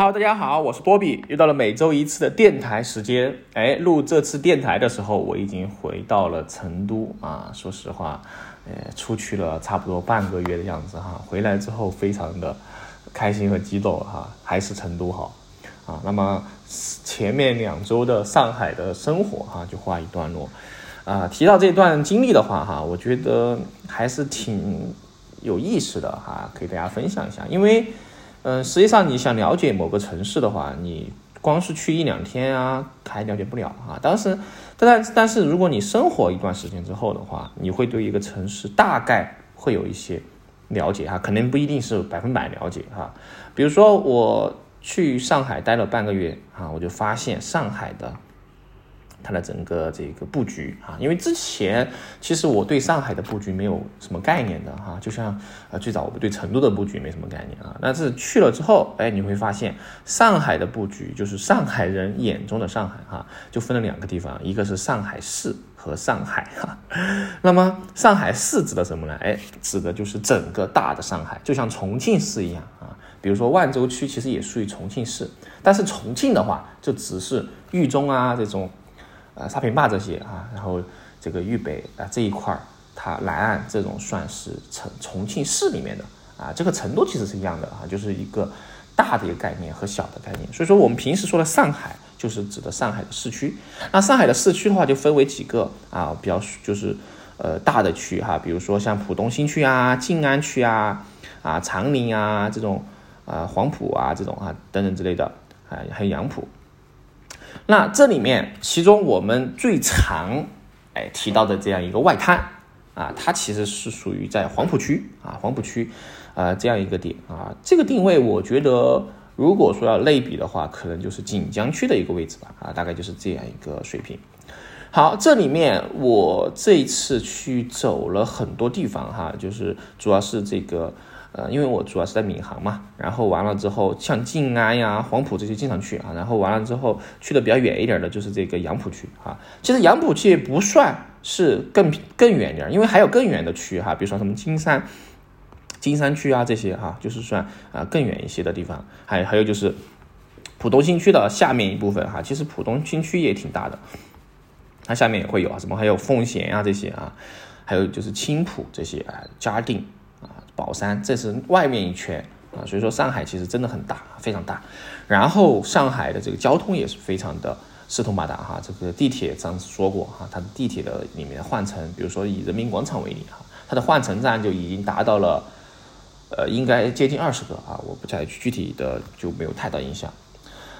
Hello，大家好，我是波比，又到了每周一次的电台时间。哎，录这次电台的时候，我已经回到了成都啊。说实话，呃，出去了差不多半个月的样子哈。回来之后非常的开心和激动哈，还是成都好啊。那么前面两周的上海的生活哈，就画一段落啊。提到这段经历的话哈，我觉得还是挺有意思的哈，可以大家分享一下，因为。嗯，实际上你想了解某个城市的话，你光是去一两天啊，还了解不了啊。当时，但但但是如果你生活一段时间之后的话，你会对一个城市大概会有一些了解哈，肯定不一定是百分百了解哈。比如说我去上海待了半个月啊，我就发现上海的。它的整个这个布局啊，因为之前其实我对上海的布局没有什么概念的哈，就像呃最早我们对成都的布局没什么概念啊，但是去了之后，哎，你会发现上海的布局就是上海人眼中的上海哈，就分了两个地方，一个是上海市和上海哈。那么上海市指的什么呢？哎，指的就是整个大的上海，就像重庆市一样啊。比如说万州区其实也属于重庆市，但是重庆的话就只是渝中啊这种。呃，沙坪坝这些啊，然后这个渝北啊这一块，它南岸这种算是重重庆市里面的啊，这个程度其实是一样的啊，就是一个大的一个概念和小的概念。所以说我们平时说的上海，就是指的上海的市区。那上海的市区的话，就分为几个啊，比较就是呃大的区哈，比如说像浦东新区啊、静安区啊、啊长宁啊这种啊黄埔啊这种啊等等之类的啊，还有杨浦。那这里面，其中我们最常哎提到的这样一个外滩啊，它其实是属于在黄浦区啊，黄浦区啊这样一个点啊，这个定位我觉得，如果说要类比的话，可能就是锦江区的一个位置吧啊，大概就是这样一个水平。好，这里面我这一次去走了很多地方哈，就是主要是这个。呃，因为我主要是在闵行嘛，然后完了之后，像静安呀、黄埔这些经常去啊，然后完了之后去的比较远一点的，就是这个杨浦区啊。其实杨浦区不算是更更远点，因为还有更远的区哈，比如说什么金山、金山区啊这些哈，就是算啊更远一些的地方。还还有就是浦东新区的下面一部分哈，其实浦东新区也挺大的，它下面也会有啊，什么还有奉贤啊这些啊，还有就是青浦这些啊，嘉定。宝山，这是外面一圈啊，所以说上海其实真的很大，非常大。然后上海的这个交通也是非常的四通八达哈，这个地铁上次说过哈，它的地铁的里面换乘，比如说以人民广场为例哈，它的换乘站就已经达到了，呃，应该接近二十个啊，我不太具体的就没有太大印象。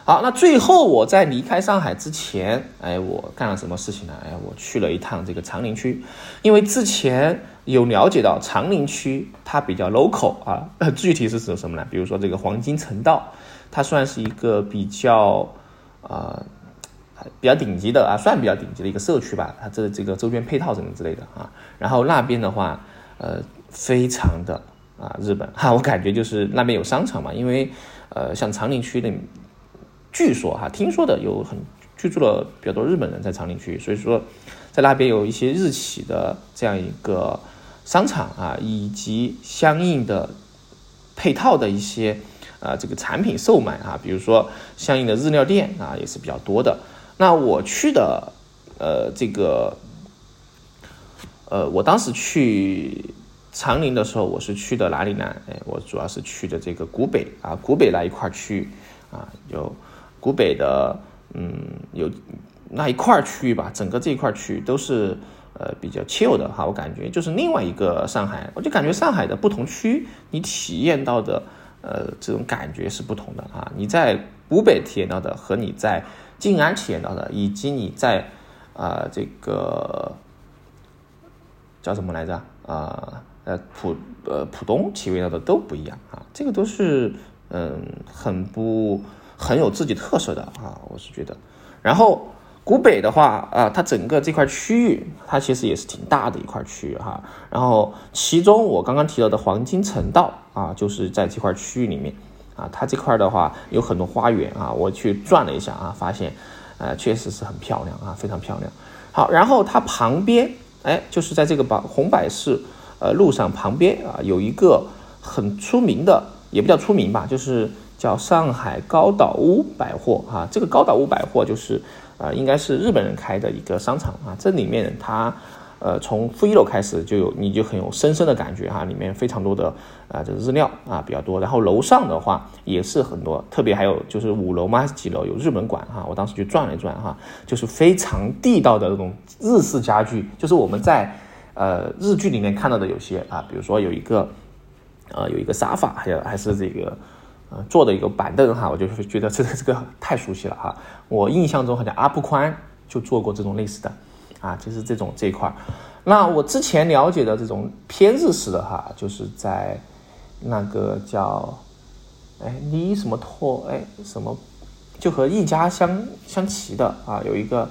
好，那最后我在离开上海之前，哎，我干了什么事情呢？哎，我去了一趟这个长宁区，因为之前有了解到长宁区它比较 local 啊，具体是指什么呢？比如说这个黄金城道，它算是一个比较啊比较顶级的啊，算比较顶级的一个社区吧，它这这个周边配套什么之类的啊，然后那边的话，呃，非常的啊日本哈，我感觉就是那边有商场嘛，因为呃像长宁区的。据说哈，听说的有很居住了比较多日本人在长宁区，所以说在那边有一些日企的这样一个商场啊，以及相应的配套的一些啊这个产品售卖啊，比如说相应的日料店啊也是比较多的。那我去的呃这个呃我当时去长宁的时候，我是去的哪里呢？哎，我主要是去的这个古北啊，古北那一块区域啊有。古北的，嗯，有那一块区域吧，整个这一块区域都是呃比较 chill 的哈，我感觉就是另外一个上海，我就感觉上海的不同区，你体验到的呃这种感觉是不同的啊。你在古北体验到的和你在静安体验到的，以及你在啊这个叫什么来着啊呃浦呃浦东体验到的都不一样啊，这个都是嗯很不。很有自己特色的啊，我是觉得。然后古北的话啊，它整个这块区域，它其实也是挺大的一块区域哈。然后其中我刚刚提到的黄金城道啊，就是在这块区域里面啊，它这块的话有很多花园啊，我去转了一下啊，发现呃确实是很漂亮啊，非常漂亮。好，然后它旁边哎，就是在这个把红百市呃路上旁边啊，有一个很出名的，也不叫出名吧，就是。叫上海高岛屋百货哈。这个高岛屋百货就是啊，应该是日本人开的一个商场啊。这里面它呃从负一楼开始就有，你就很有深深的感觉哈。里面非常多的啊这个日料啊比较多。然后楼上的话也是很多，特别还有就是五楼吗几楼有日本馆哈。我当时去转了一转哈，就是非常地道的那种日式家具，就是我们在呃日剧里面看到的有些啊，比如说有一个。呃，有一个沙发，还有还是这个，呃，坐的一个板凳哈，我就是觉得这个这个太熟悉了哈。我印象中好像阿布宽就做过这种类似的，啊，就是这种这一块。那我之前了解的这种偏日式的哈，就是在那个叫，哎，你什么托，哎，什么，就和一家相相齐的啊，有一个，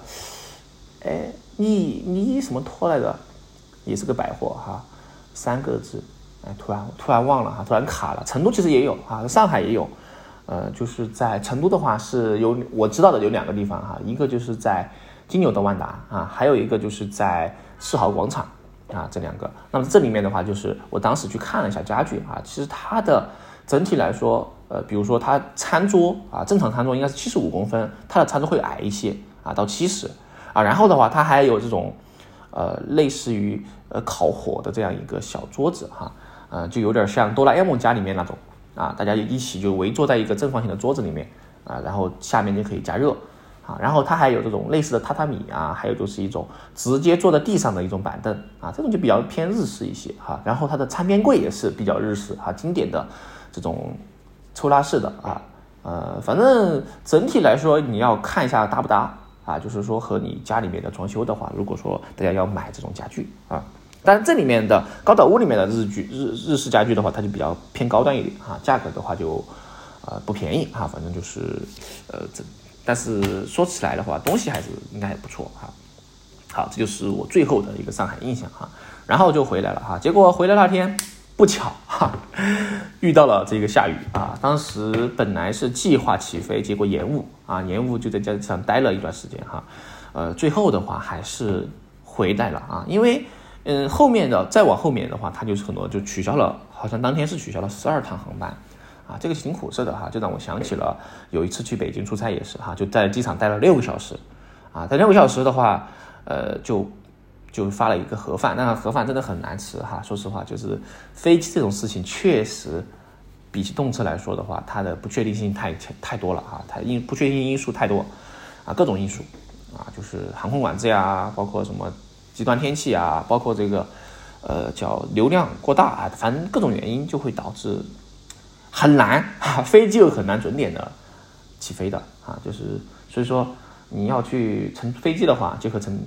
哎，你你什么托来着，也是个百货哈，三个字。哎突然突然忘了哈，突然卡了。成都其实也有啊，上海也有，呃，就是在成都的话是有我知道的有两个地方哈，一个就是在金牛的万达啊，还有一个就是在世豪广场啊，这两个。那么这里面的话，就是我当时去看了一下家具啊，其实它的整体来说，呃，比如说它餐桌啊，正常餐桌应该是七十五公分，它的餐桌会矮一些啊，到七十啊，然后的话它还有这种呃类似于呃烤火的这样一个小桌子哈。呃，就有点像哆啦 A 梦家里面那种啊，大家一起就围坐在一个正方形的桌子里面啊，然后下面就可以加热啊，然后它还有这种类似的榻榻米啊，还有就是一种直接坐在地上的一种板凳啊，这种就比较偏日式一些哈。然后它的餐边柜也是比较日式哈，经典的这种抽拉式的啊，呃，反正整体来说你要看一下搭不搭啊，就是说和你家里面的装修的话，如果说大家要买这种家具啊。但这里面的高岛屋里面的日剧日日式家具的话，它就比较偏高端一点哈，价格的话就，呃不便宜哈，反正就是，呃这，但是说起来的话，东西还是应该还不错哈。好，这就是我最后的一个上海印象哈，然后就回来了哈，结果回来那天不巧哈，遇到了这个下雨啊，当时本来是计划起飞，结果延误啊，延误就在机上待了一段时间哈，呃最后的话还是回来了啊，因为。嗯，后面的再往后面的话，它就是很多就取消了，好像当天是取消了十二趟航班，啊，这个挺苦涩的哈，就让我想起了有一次去北京出差也是哈，就在机场待了六个小时，啊，在六个小时的话，呃，就就发了一个盒饭，那个盒饭真的很难吃哈，说实话，就是飞机这种事情确实比起动车来说的话，它的不确定性太太多了啊，它因不确定因素太多，啊，各种因素，啊，就是航空管制呀，包括什么。极端天气啊，包括这个，呃，叫流量过大啊，反正各种原因就会导致很难哈，飞机又很难准点的起飞的啊，就是所以说你要去乘飞机的话，就和乘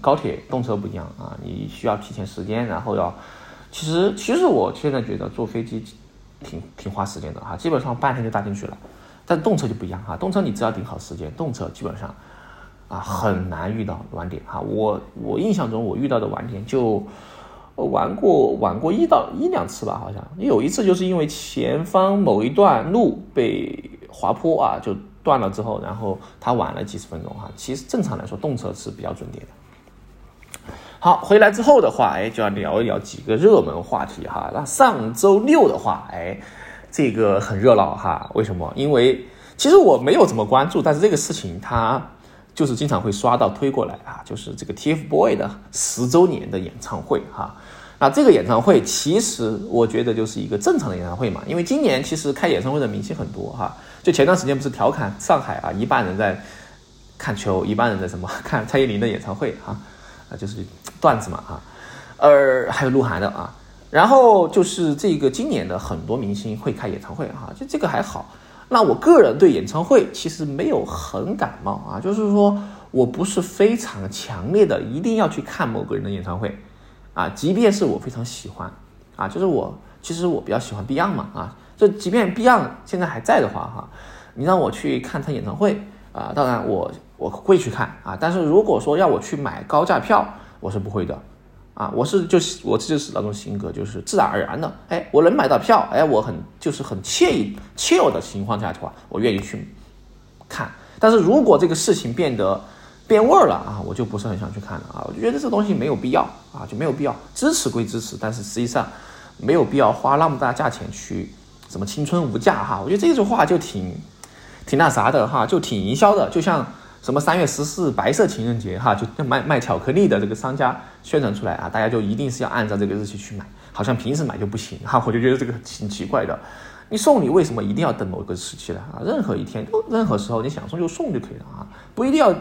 高铁、动车不一样啊，你需要提前时间，然后要，其实其实我现在觉得坐飞机挺挺花时间的哈，基本上半天就搭进去了，但动车就不一样哈，动车你只要定好时间，动车基本上。很难遇到晚点哈。我我印象中我遇到的晚点就玩过晚过一到一两次吧，好像有一次就是因为前方某一段路被滑坡啊，就断了之后，然后它晚了几十分钟哈。其实正常来说，动车是比较准点的。好，回来之后的话，哎，就要聊一聊几个热门话题哈。那上周六的话，哎，这个很热闹哈。为什么？因为其实我没有怎么关注，但是这个事情它。就是经常会刷到推过来啊，就是这个 TFBOY 的十周年的演唱会哈。那这个演唱会其实我觉得就是一个正常的演唱会嘛，因为今年其实开演唱会的明星很多哈。就前段时间不是调侃上海啊，一半人在看球，一半人在什么 看蔡依林的演唱会哈，啊就是段子嘛哈。呃，还有鹿晗的啊，然后就是这个今年的很多明星会开演唱会哈，就这个还好。那我个人对演唱会其实没有很感冒啊，就是说我不是非常强烈的一定要去看某个人的演唱会，啊，即便是我非常喜欢，啊，就是我其实我比较喜欢 Beyond 嘛，啊，就即便 Beyond 现在还在的话哈，你让我去看他演唱会啊，当然我我会去看啊，但是如果说要我去买高价票，我是不会的。啊，我是就是我就是那种性格，就是自然而然的，哎，我能买到票，哎，我很就是很惬意、惬意的情况下的话，我愿意去看。但是如果这个事情变得变味儿了啊，我就不是很想去看了啊，我就觉得这东西没有必要啊，就没有必要支持归支持，但是实际上没有必要花那么大价钱去什么青春无价哈，我觉得这句话就挺挺那啥的哈，就挺营销的，就像什么三月十四白色情人节哈，就卖卖巧克力的这个商家宣传出来啊，大家就一定是要按照这个日期去买，好像平时买就不行哈，我就觉得这个挺奇怪的。你送礼为什么一定要等某个时期呢？啊？任何一天，任何时候你想送就送就可以了啊，不一定要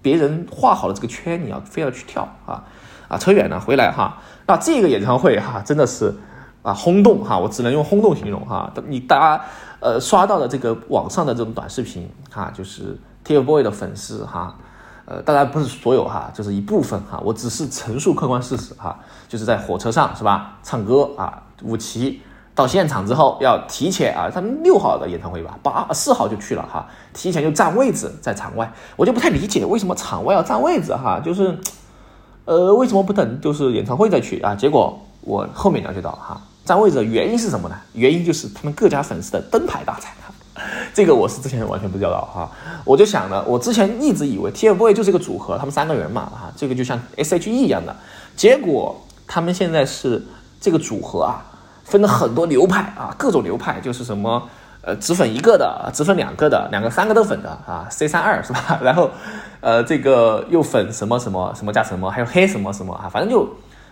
别人画好了这个圈，你要非要去跳啊啊！扯远了，回来哈。那这个演唱会哈，真的是啊轰动哈，我只能用轰动形容哈。你大家呃刷到的这个网上的这种短视频哈，就是 TFBOY 的粉丝哈，呃当然不是所有哈，就是一部分哈，我只是陈述客观事实哈，就是在火车上是吧，唱歌啊，舞旗。到现场之后要提前啊，他们六号的演唱会吧，八四号就去了哈，提前就占位置在场外，我就不太理解为什么场外要占位置哈，就是，呃，为什么不等就是演唱会再去啊？结果我后面了解到哈，占位置的原因是什么呢？原因就是他们各家粉丝的灯牌大赛，这个我是之前完全不知道哈，我就想了，我之前一直以为 TFBOYS 就是一个组合，他们三个人嘛哈，这个就像 SHE 一样的，结果他们现在是这个组合啊。分了很多流派啊，各种流派就是什么，呃，只粉一个的，只粉两个的，两个三个都粉的啊，C 三二是吧？然后，呃，这个又粉什么什么什么加什么，还有黑什么什么啊，反正就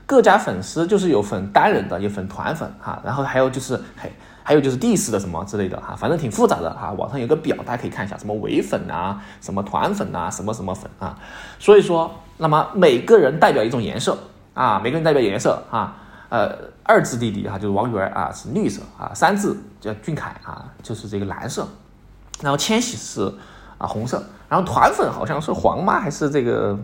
各家粉丝就是有粉单人的，有粉团粉哈，然后还有就是嘿，还有就是 d 四的什么之类的哈，反正挺复杂的哈。网上有个表，大家可以看一下，什么伪粉啊，什么团粉啊，什么什么粉啊。所以说，那么每个人代表一种颜色啊，每个人代表颜色啊。呃，二字弟弟哈，就是王源啊，是绿色啊；三字叫俊凯啊，就是这个蓝色。然后千玺是啊红色，然后团粉好像是黄吗？还是这个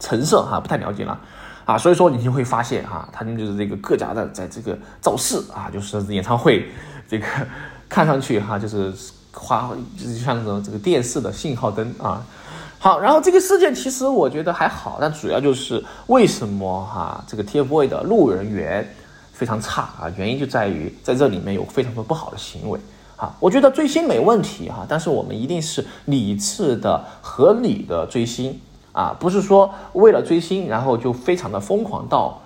橙色哈？不太了解了啊。所以说你就会发现哈，他们就是这个各家的在这个造势啊，就是演唱会这个看上去哈，就是花就像这种这个电视的信号灯啊。好，然后这个事件其实我觉得还好，但主要就是为什么哈这个 TFBOYS 的路人缘非常差啊？原因就在于在这里面有非常多不好的行为啊。我觉得追星没问题哈，但是我们一定是理智的、合理的追星啊，不是说为了追星然后就非常的疯狂到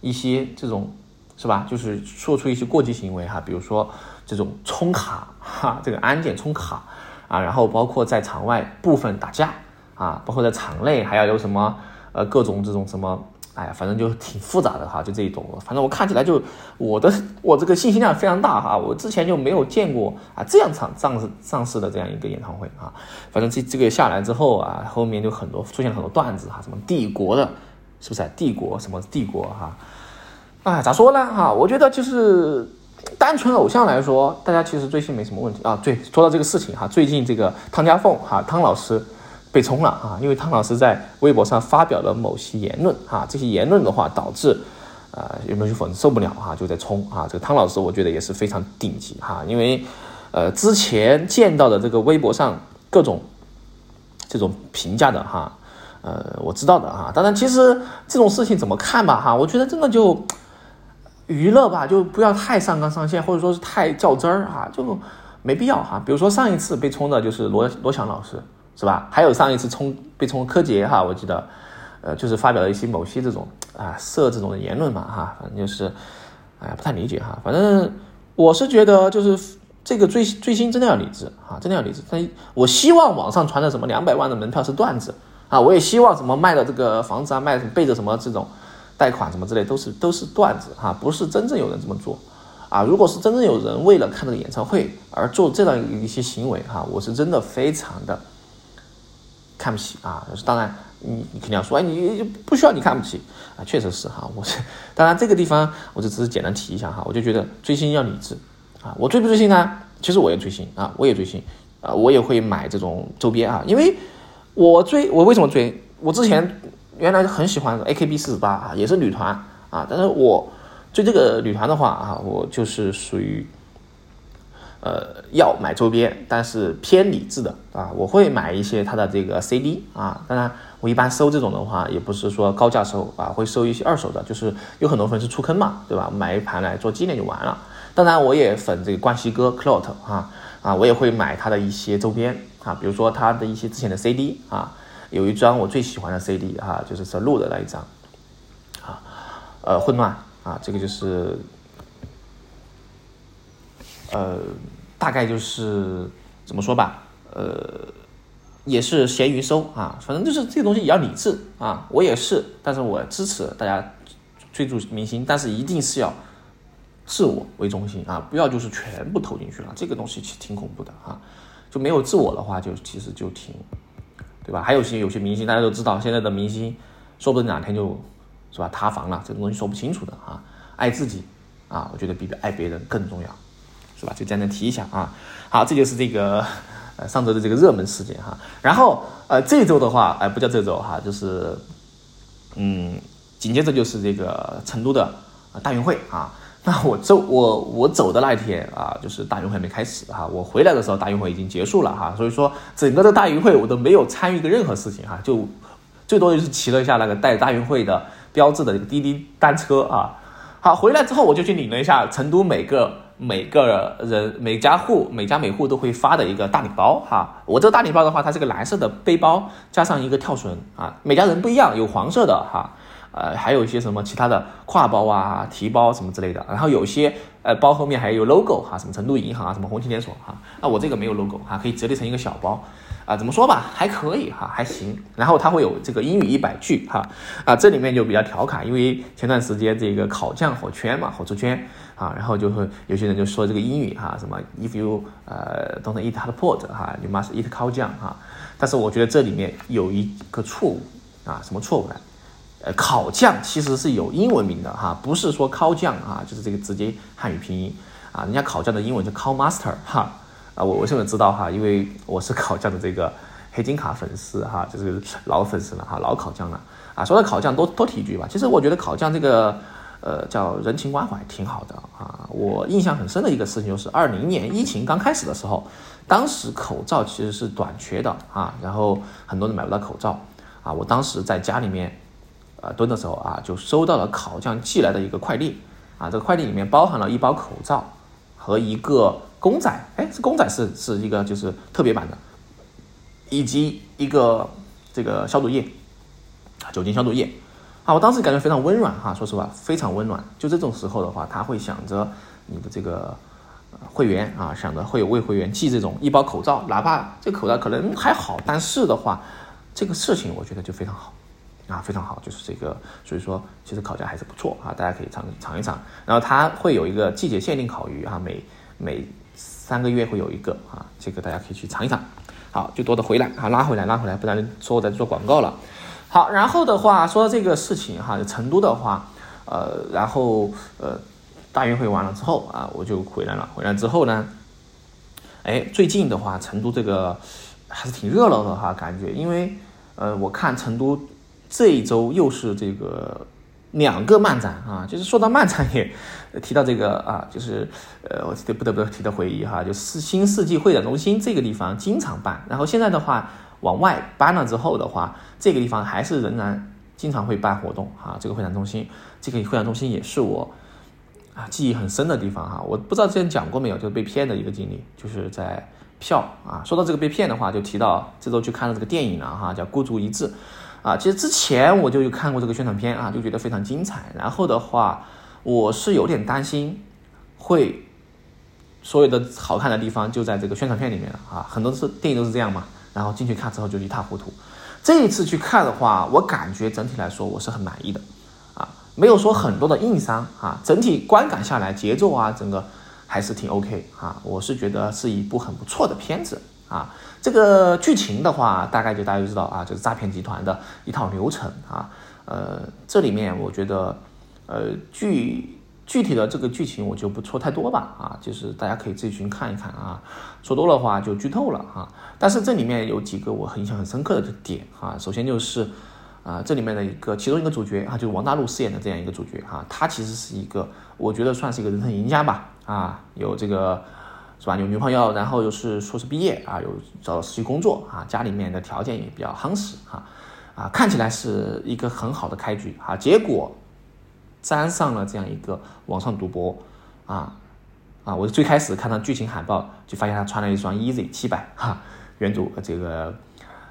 一些这种是吧？就是说出一些过激行为哈，比如说这种充卡哈，这个安检充卡啊，然后包括在场外部分打架。啊，包括在场内还要有什么，呃，各种这种什么，哎呀，反正就挺复杂的哈，就这一种。反正我看起来就我的我这个信息量非常大哈，我之前就没有见过啊这样场上上市的这样一个演唱会啊。反正这这个下来之后啊，后面就很多出现了很多段子哈，什么帝国的，是不是？帝国什么帝国哈？哎，咋说呢哈？我觉得就是单纯偶像来说，大家其实追星没什么问题啊。对，说到这个事情哈，最近这个汤家凤哈汤老师。被冲了啊！因为汤老师在微博上发表了某些言论啊，这些言论的话导致，呃，有些粉丝受不了哈，就在冲啊。这个汤老师我觉得也是非常顶级哈，因为呃之前见到的这个微博上各种这种评价的哈，呃，我知道的哈。当然，其实这种事情怎么看吧哈，我觉得真的就娱乐吧，就不要太上纲上线，或者说是太较真儿哈，就没必要哈。比如说上一次被冲的就是罗罗翔老师。是吧？还有上一次冲被冲柯洁哈，我记得，呃，就是发表了一些某些这种啊色这种的言论嘛哈，反正就是，哎呀不太理解哈。反正我是觉得就是这个追追星真的要理智啊，真的要理智。但我希望网上传的什么两百万的门票是段子啊，我也希望什么卖的这个房子啊，卖背着什么这种贷款什么之类都是都是段子哈，不是真正有人这么做啊。如果是真正有人为了看这个演唱会而做这样一些行为哈，我是真的非常的。看不起啊！当然，你你肯定要说，哎，你不需要你看不起啊，确实是哈。我是当然这个地方，我就只是简单提一下哈。我就觉得追星要理智啊。我追不追星呢？其实我也追星啊，我也追星啊，我也会买这种周边啊。因为我追我为什么追？我之前原来很喜欢 AKB 四十八啊，也是女团啊。但是我追这个女团的话啊，我就是属于。呃，要买周边，但是偏理智的啊，我会买一些它的这个 CD 啊。当然，我一般收这种的话，也不是说高价收啊，会收一些二手的，就是有很多粉丝出坑嘛，对吧？买一盘来做纪念就完了。当然，我也粉这个冠希哥 Clot 啊啊，我也会买他的一些周边啊，比如说他的一些之前的 CD 啊，有一张我最喜欢的 CD 啊，就是是录的那一张啊，呃，混乱啊，这个就是。呃，大概就是怎么说吧，呃，也是咸鱼收啊，反正就是这个东西也要理智啊，我也是，但是我支持大家追逐明星，但是一定是要自我为中心啊，不要就是全部投进去了，这个东西其实挺恐怖的啊，就没有自我的话，就其实就挺，对吧？还有些有些明星，大家都知道，现在的明星说不定哪天就是吧塌房了，这个东西说不清楚的啊，爱自己啊，我觉得比爱别人更重要。是吧？就简单提一下啊。好，这就是这个呃上周的这个热门事件哈。然后呃这周的话，哎不叫这周哈，就是嗯紧接着就是这个成都的大运会啊。那我走我我走的那一天啊，就是大运会没开始哈。我回来的时候，大运会已经结束了哈。所以说整个的大运会我都没有参与过任何事情哈，就最多就是骑了一下那个带大运会的标志的这个滴滴单车啊。好，回来之后我就去领了一下成都每个。每个人每家户每家每户都会发的一个大礼包哈，我这个大礼包的话，它是个蓝色的背包加上一个跳绳啊，每家人不一样，有黄色的哈，呃，还有一些什么其他的挎包啊、提包什么之类的，然后有些呃包后面还有 logo 哈，什么成都银行啊、什么红旗连锁哈，那我这个没有 logo 哈，可以折叠成一个小包。啊，怎么说吧，还可以哈，还行。然后它会有这个英语一百句哈，啊，这里面就比较调侃，因为前段时间这个烤酱火圈嘛，火出圈啊，然后就会有些人就说这个英语哈，什么 if you 呃 don't eat hot pot 哈，you must eat 烤酱哈。但是我觉得这里面有一个错误啊，什么错误呢？呃，烤酱其实是有英文名的哈，不是说烤酱啊，就是这个直接汉语拼音啊，人家烤酱的英文叫 call master 哈。啊，我为什么知道哈？因为我是烤酱的这个黑金卡粉丝哈，就是老粉丝了哈，老烤酱了啊。说到烤酱，多多提一句吧。其实我觉得烤酱这个，呃，叫人情关怀挺好的啊。我印象很深的一个事情就是二零年疫情刚开始的时候，当时口罩其实是短缺的啊，然后很多人买不到口罩啊。我当时在家里面，呃，蹲的时候啊，就收到了烤酱寄来的一个快递啊，这个快递里面包含了一包口罩和一个。公仔，哎，这公仔是是一个就是特别版的，以及一个这个消毒液，酒精消毒液，啊，我当时感觉非常温暖哈，说实话非常温暖。就这种时候的话，他会想着你的这个会员啊，想着会有为会员寄这种一包口罩，哪怕这口罩可能还好，但是的话，这个事情我觉得就非常好啊，非常好，就是这个，所以说其实烤架还是不错啊，大家可以尝尝一尝。然后它会有一个季节限定烤鱼啊，每每。三个月会有一个啊，这个大家可以去尝一尝。好，就多的回来啊，拉回来，拉回来，不然说我在做广告了。好，然后的话说到这个事情哈，成都的话，呃，然后呃，大运会完了之后啊，我就回来了。回来之后呢，哎，最近的话，成都这个还是挺热闹的哈，感觉，因为呃，我看成都这一周又是这个。两个漫展啊，就是说到漫展也提到这个啊，就是呃，我不得不提的回忆哈，就是新世纪会展中心这个地方经常办，然后现在的话往外搬了之后的话，这个地方还是仍然经常会办活动哈。这个会展中心，这个会展中心也是我啊记忆很深的地方哈。我不知道之前讲过没有，就是被骗的一个经历，就是在票啊。说到这个被骗的话，就提到这周去看了这个电影了哈，叫《孤注一掷》。啊，其实之前我就有看过这个宣传片啊，就觉得非常精彩。然后的话，我是有点担心，会所有的好看的地方就在这个宣传片里面了啊。很多次电影都是这样嘛，然后进去看之后就一塌糊涂。这一次去看的话，我感觉整体来说我是很满意的啊，没有说很多的硬伤啊。整体观感下来，节奏啊，整个还是挺 OK 啊。我是觉得是一部很不错的片子啊。这个剧情的话，大概就大家知道啊，就是诈骗集团的一套流程啊。呃，这里面我觉得，呃，具具体的这个剧情我就不说太多吧啊，就是大家可以自己去看一看啊。说多的话就剧透了啊。但是这里面有几个我很印象很深刻的点哈。首先就是啊，这里面的一个其中一个主角啊，就是王大陆饰演的这样一个主角哈，他其实是一个我觉得算是一个人生赢家吧啊，有这个。是吧？有女朋友，然后又是硕士毕业啊，有找到实习工作啊，家里面的条件也比较夯实哈，啊，看起来是一个很好的开局啊，结果沾上了这样一个网上赌博啊啊！我最开始看到剧情海报就发现他穿了一双 Easy 七百哈，原主这个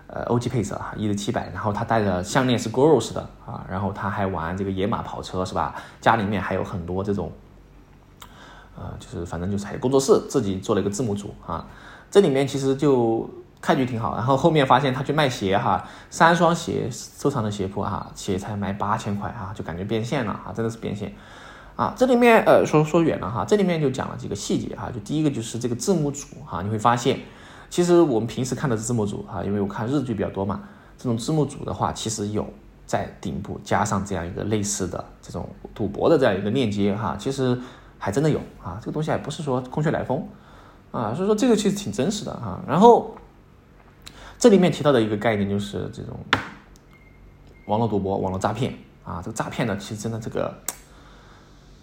呃 OG 配色哈，Easy 七百，然后他戴的项链是 Goros 的啊，然后他还玩这个野马跑车是吧？家里面还有很多这种。呃，就是反正就是还有工作室自己做了一个字幕组啊。这里面其实就开局挺好，然后后面发现他去卖鞋哈，三双鞋收藏的鞋铺哈，鞋才卖八千块啊，就感觉变现了啊，真的是变现啊。这里面呃说说远了哈，这里面就讲了几个细节哈，就第一个就是这个字幕组哈，你会发现其实我们平时看的是字幕组哈，因为我看日剧比较多嘛，这种字幕组的话其实有在顶部加上这样一个类似的这种赌博的这样一个链接哈，其实还真的有啊，这个东西还不是说空穴来风。啊，所以说这个其实挺真实的哈。然后这里面提到的一个概念就是这种网络赌博、网络诈骗啊。这个诈骗呢，其实真的这个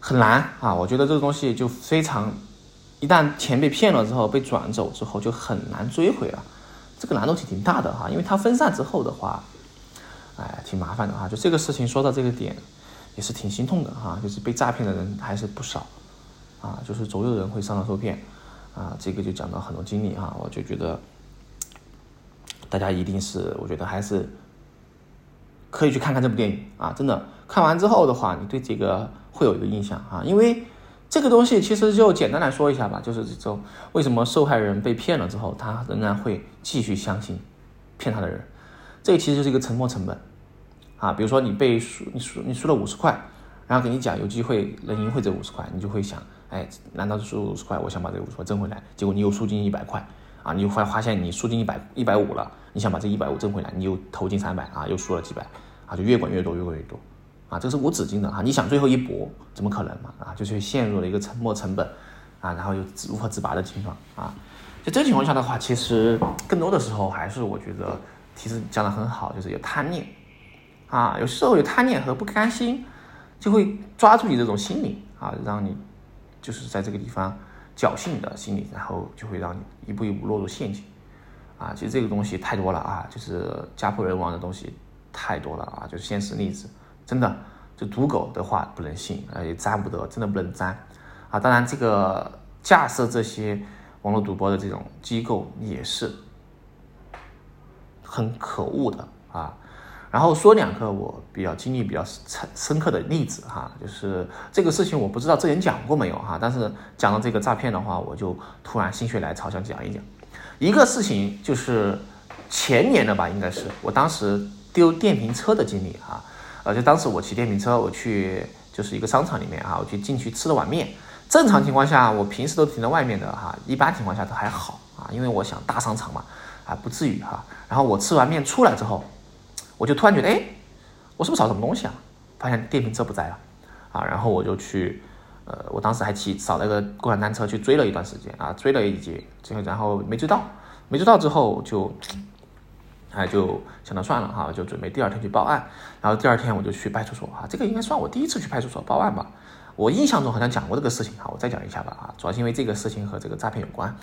很难啊。我觉得这个东西就非常，一旦钱被骗了之后，被转走之后，就很难追回了。这个难度挺挺大的哈，因为它分散之后的话，哎，挺麻烦的哈。就这个事情说到这个点，也是挺心痛的哈。就是被诈骗的人还是不少啊，就是总有人会上当受骗。啊，这个就讲到很多经历哈，我就觉得大家一定是，我觉得还是可以去看看这部电影啊，真的看完之后的话，你对这个会有一个印象啊，因为这个东西其实就简单来说一下吧，就是这种为什么受害人被骗了之后，他仍然会继续相信骗他的人，这其实就是一个沉没成本啊，比如说你被输，你输你输了五十块，然后给你讲有机会能赢回这五十块，你就会想。哎，难道是输五十块？我想把这个五十块挣回来，结果你又输进一百块啊！你又发发现你输进一百一百五了，你想把这一百五挣回来，你又投进三百啊，又输了几百啊，就越滚越多，越滚越多啊！这是无止境的啊！你想最后一搏，怎么可能嘛？啊，就是陷入了一个沉没成本啊，然后又无法自拔的情况啊！就这情况下的话，其实更多的时候还是我觉得，其实讲的很好，就是有贪念啊，有时候有贪念和不甘心，就会抓住你这种心理啊，让你。就是在这个地方侥幸的心理，然后就会让你一步一步落入陷阱，啊，其实这个东西太多了啊，就是家破人亡的东西太多了啊，就是现实例子，真的，就赌狗的话不能信，啊，也沾不得，真的不能沾，啊，当然这个架设这些网络赌博的这种机构也是很可恶的啊。然后说两个我比较经历比较深深刻的例子哈，就是这个事情我不知道之前讲过没有哈，但是讲到这个诈骗的话，我就突然心血来潮想讲一讲。一个事情就是前年的吧，应该是我当时丢电瓶车的经历哈，呃，就当时我骑电瓶车，我去就是一个商场里面啊，我去进去吃了碗面。正常情况下，我平时都停在外面的哈，一般情况下都还好啊，因为我想大商场嘛，啊不至于哈。然后我吃完面出来之后。我就突然觉得，哎，我是不是少什么东西啊？发现电瓶车不在了，啊，然后我就去，呃，我当时还骑扫了个共享单车去追了一段时间啊，追了一节，最后然后没追到，没追到之后就，哎，就想到算了哈，就准备第二天去报案，然后第二天我就去派出所啊，这个应该算我第一次去派出所报案吧？我印象中好像讲过这个事情哈，我再讲一下吧啊，主要是因为这个事情和这个诈骗有关。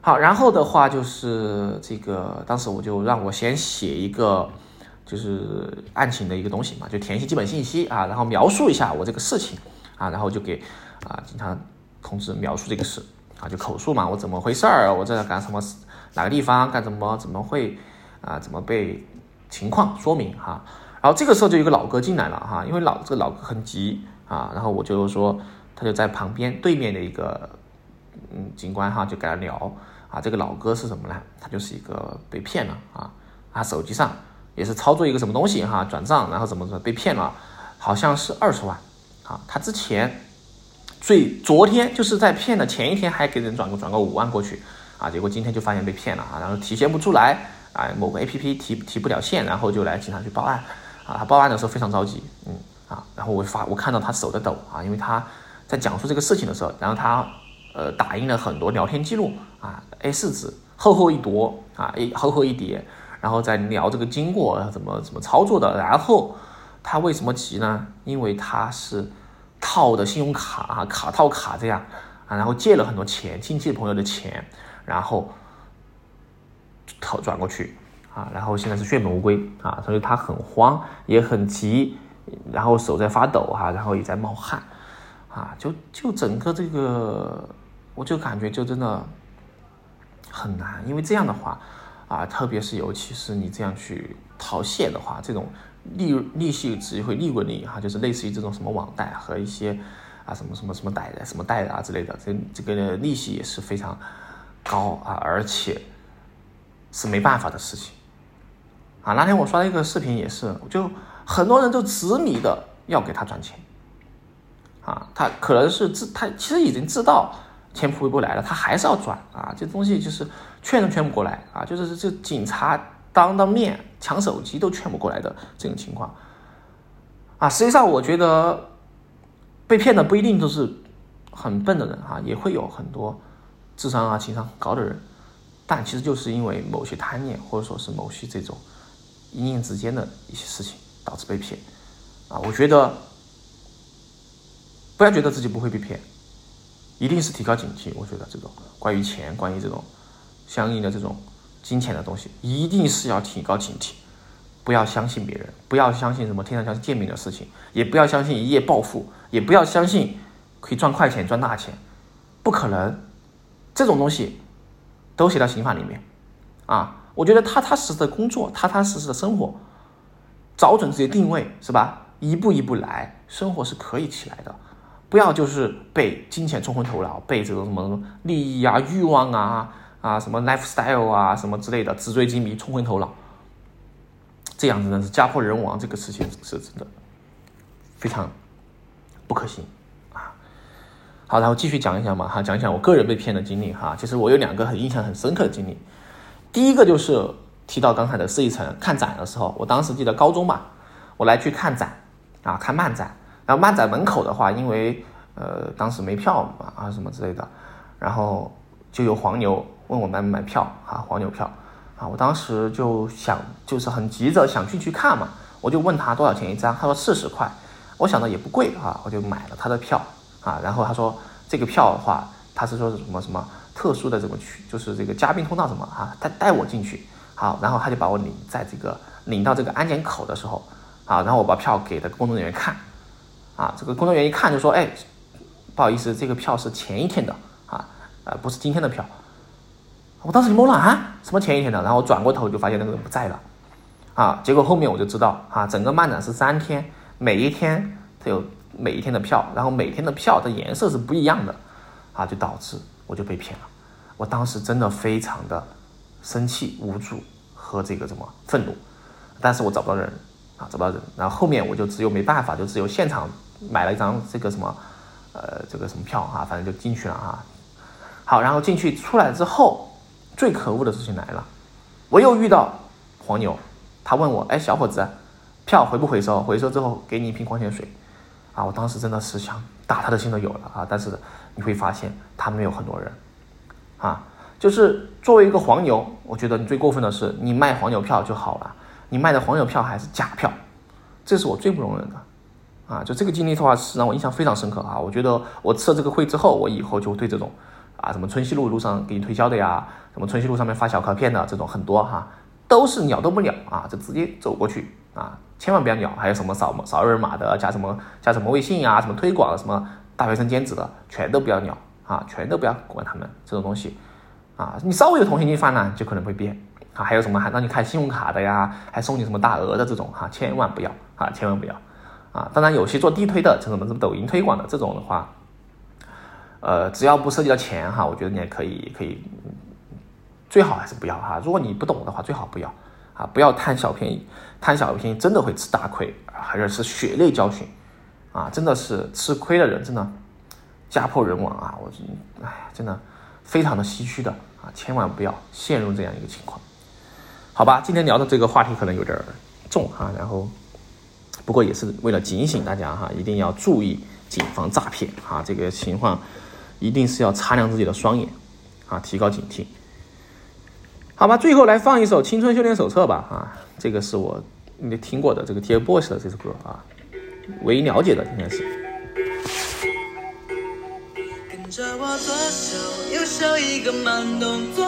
好，然后的话就是这个，当时我就让我先写一个。就是案情的一个东西嘛，就填一些基本信息啊，然后描述一下我这个事情啊，然后就给啊警察同志描述这个事啊，就口述嘛，我怎么回事儿，我在干什么，哪个地方干什么，怎么会啊，怎么被情况说明哈。然后这个时候就有一个老哥进来了哈，因为老这个老哥很急啊，然后我就说他就在旁边对面的一个嗯警官哈，就跟他聊啊，这个老哥是什么呢？他就是一个被骗了啊，他手机上。也是操作一个什么东西哈，转账，然后怎么怎么被骗了，好像是二十万，啊，他之前最昨天就是在骗的前一天还给人转个转个五万过去，啊，结果今天就发现被骗了啊，然后体现不出来啊，某个 A P P 提提不了现，然后就来警察去报案，啊，他报案的时候非常着急，嗯，啊，然后我发我看到他手在抖啊，因为他在讲述这个事情的时候，然后他呃打印了很多聊天记录啊，A 四纸厚厚一摞啊，A 厚厚一叠。然后再聊这个经过怎么怎么操作的，然后他为什么急呢？因为他是套的信用卡啊，卡套卡这样啊，然后借了很多钱，亲戚朋友的钱，然后投转过去啊，然后现在是血本无归啊，所以他很慌也很急，然后手在发抖哈，然后也在冒汗啊，就就整个这个，我就感觉就真的很难，因为这样的话。啊，特别是尤其是你这样去套现的话，这种利利息只会利滚利哈，就是类似于这种什么网贷和一些啊，什么什么什么贷的，什么贷的啊之类的，这这个利息也是非常高啊，而且是没办法的事情啊。那天我刷了一个视频，也是，就很多人都执迷的要给他赚钱啊，他可能是知他其实已经知道钱回不来了，他还是要转啊，这东西就是劝都劝不过来啊，就是这警察当当面抢手机都劝不过来的这种情况啊。实际上，我觉得。被骗的不一定都是很笨的人啊，也会有很多智商啊、情商很高的人，但其实就是因为某些贪念，或者说是某些这种一念之间的一些事情导致被骗啊。我觉得不要觉得自己不会被骗，一定是提高警惕。我觉得这种关于钱、关于这种相应的这种金钱的东西，一定是要提高警惕。不要相信别人，不要相信什么天上降见面的事情，也不要相信一夜暴富，也不要相信可以赚快钱赚大钱，不可能。这种东西都写到刑法里面啊。我觉得踏踏实实的工作，踏踏实实的生活，找准自己的定位，是吧？一步一步来，生活是可以起来的。不要就是被金钱冲昏头脑，被这种什么利益啊、欲望啊、啊什么 lifestyle 啊什么之类的纸醉金迷冲昏头脑。这样子呢是家破人亡，这个事情是真的非常不可行啊。好，然后继续讲一讲嘛哈，讲一讲我个人被骗的经历哈。其实我有两个很印象很深刻的经历。第一个就是提到刚才的四一层看展的时候，我当时记得高中吧，我来去看展啊，看漫展。然后漫展门口的话，因为呃当时没票嘛啊什么之类的，然后就有黄牛问我买不买票啊，黄牛票。啊，我当时就想，就是很急着想进去看嘛，我就问他多少钱一张，他说四十块，我想着也不贵啊，我就买了他的票啊。然后他说这个票的话，他是说什么什么特殊的这个区，就是这个嘉宾通道什么啊，他带我进去，好，然后他就把我领在这个领到这个安检口的时候，啊，然后我把票给的工作人员看，啊，这个工作人员一看就说，哎，不好意思，这个票是前一天的啊，呃，不是今天的票。我当时就懵了啊，什么前一天的？然后我转过头就发现那个人不在了，啊，结果后面我就知道啊，整个漫展是三天，每一天它有每一天的票，然后每天的票的颜色是不一样的，啊，就导致我就被骗了。我当时真的非常的生气、无助和这个什么愤怒，但是我找不到人啊，找不到人。然后后面我就只有没办法，就只有现场买了一张这个什么，呃，这个什么票啊，反正就进去了啊。好，然后进去出来之后。最可恶的事情来了，我又遇到黄牛，他问我：“哎，小伙子，票回不回收？回收之后给你一瓶矿泉水。”啊，我当时真的是想打他的心都有了啊！但是你会发现他没有很多人，啊，就是作为一个黄牛，我觉得你最过分的是你卖黄牛票就好了，你卖的黄牛票还是假票，这是我最不容忍的，啊，就这个经历的话是让我印象非常深刻啊！我觉得我吃了这个亏之后，我以后就对这种。啊，什么春熙路路上给你推销的呀？什么春熙路上面发小卡片的这种很多哈，都是鸟都不鸟啊，就直接走过去啊，千万不要鸟。还有什么扫扫二维码的，加什么加什么微信啊，什么推广什么大学生兼职的，全都不要鸟啊，全都不要管他们这种东西啊。你稍微有同情心泛滥，就可能会变啊。还有什么还让你开信用卡的呀，还送你什么大额的这种哈，千万不要啊，千万不要啊。当然有些做地推的，像什么什么抖音推广的这种的话。呃，只要不涉及到钱哈，我觉得你也可以，可以，最好还是不要哈。如果你不懂的话，最好不要啊，不要贪小便宜，贪小便宜真的会吃大亏，而且是血泪教训啊！真的是吃亏的人真的家破人亡啊！我哎，真的非常的唏嘘的啊！千万不要陷入这样一个情况，好吧？今天聊的这个话题可能有点重哈，然后不过也是为了警醒大家哈，一定要注意谨防诈骗啊！这个情况。一定是要擦亮自己的双眼，啊，提高警惕。好吧，最后来放一首《青春修炼手册》吧，啊，这个是我你听过的这个 TFBOYS 的这首歌啊，唯一了解的应该是。跟着我左手右手一个慢动作，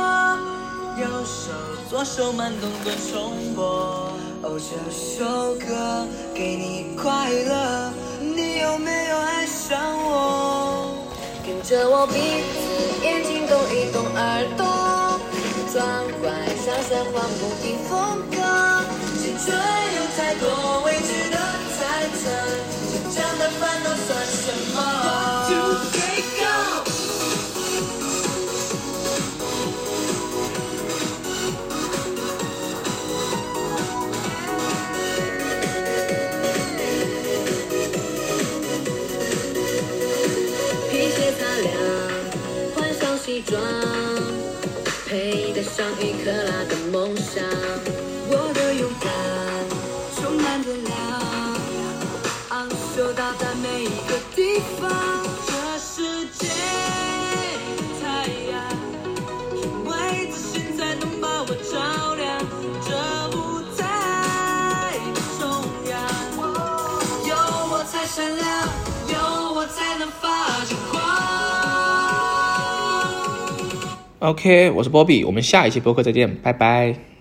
右手左手慢动作重播。哦，这首歌给你快乐，你有没有爱上我？跟着我鼻子、眼睛动一动，耳朵转换想象换不停风格。青春有太多未知的猜测，成长的烦恼装，佩戴上一克拉的梦想。我的勇敢充满能量，昂首到达每一个地方。OK，我是波比，我们下一期播客再见，拜拜。